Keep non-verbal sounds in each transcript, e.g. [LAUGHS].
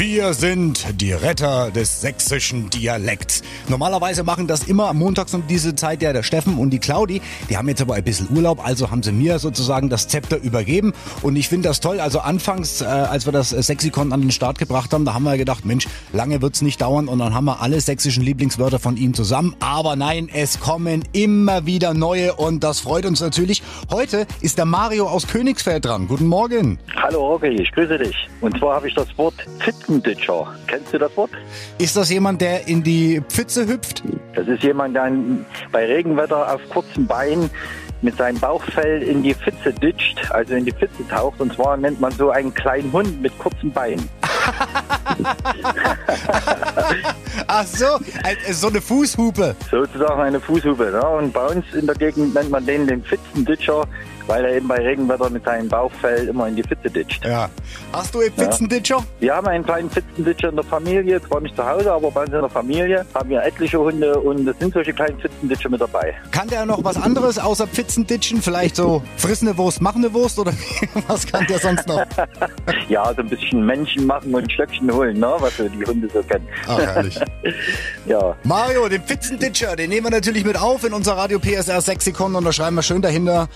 Wir sind die Retter des sächsischen Dialekts. Normalerweise machen das immer montags um diese Zeit ja der Steffen und die Claudi. Die haben jetzt aber ein bisschen Urlaub, also haben sie mir sozusagen das Zepter übergeben. Und ich finde das toll. Also anfangs, äh, als wir das Sexikon an den Start gebracht haben, da haben wir gedacht, Mensch, lange wird's nicht dauern und dann haben wir alle sächsischen Lieblingswörter von ihm zusammen. Aber nein, es kommen immer wieder neue und das freut uns natürlich. Heute ist der Mario aus Königsfeld dran. Guten Morgen. Hallo Rocky, ich grüße dich. Und zwar habe ich das Wort Pfitzenditscher. Kennst du das Wort? Ist das jemand, der in die Pfütze hüpft? Das ist jemand, der bei Regenwetter auf kurzen Beinen mit seinem Bauchfell in die Pfütze ditcht, also in die Pfütze taucht. Und zwar nennt man so einen kleinen Hund mit kurzen Beinen. [LAUGHS] Ach so, so eine Fußhupe. Sozusagen eine Fußhupe. Ne? Und bei uns in der Gegend nennt man den den Pfützenditscher, weil er eben bei Regenwetter mit seinem Bauchfell immer in die Pfütze ditcht. Ja. Hast du einen Pfützenditscher? Ja. Wir haben einen kleinen Pfützenditscher in der Familie, zwar nicht zu Hause, aber bei uns in der Familie haben wir etliche Hunde und es sind solche kleinen Pfützenditscher mit dabei. Kann der noch was anderes außer Pfützenditschen? Vielleicht so frissende Wurst, machende Wurst oder [LAUGHS] was kann der sonst noch? [LAUGHS] ja, so ein bisschen Menschen machen und Stöckchen holen, ne? was so die Hunde so kennen. Ach, herrlich. [LAUGHS] ja. Mario, den Pfützenditscher, den nehmen wir natürlich mit auf in unser Radio PSR Sexikon und da schreiben wir schön dahinter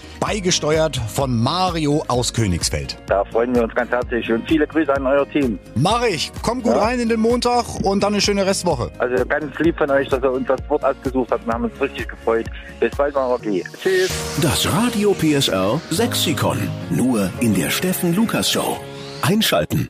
beigesteuert von Mario aus Königsfeld. Da freuen wir uns ganz herzlich und viele Grüße an euer Team. Mach ich. Komm gut ja. rein in den Montag und dann eine schöne Restwoche. Also ganz lieb von euch, dass ihr uns das Wort ausgesucht habt. Wir haben uns richtig gefreut. Bis bald mal, Rocky. Tschüss. Das Radio PSR Sexikon. Nur in der Steffen Lukas Show. Einschalten.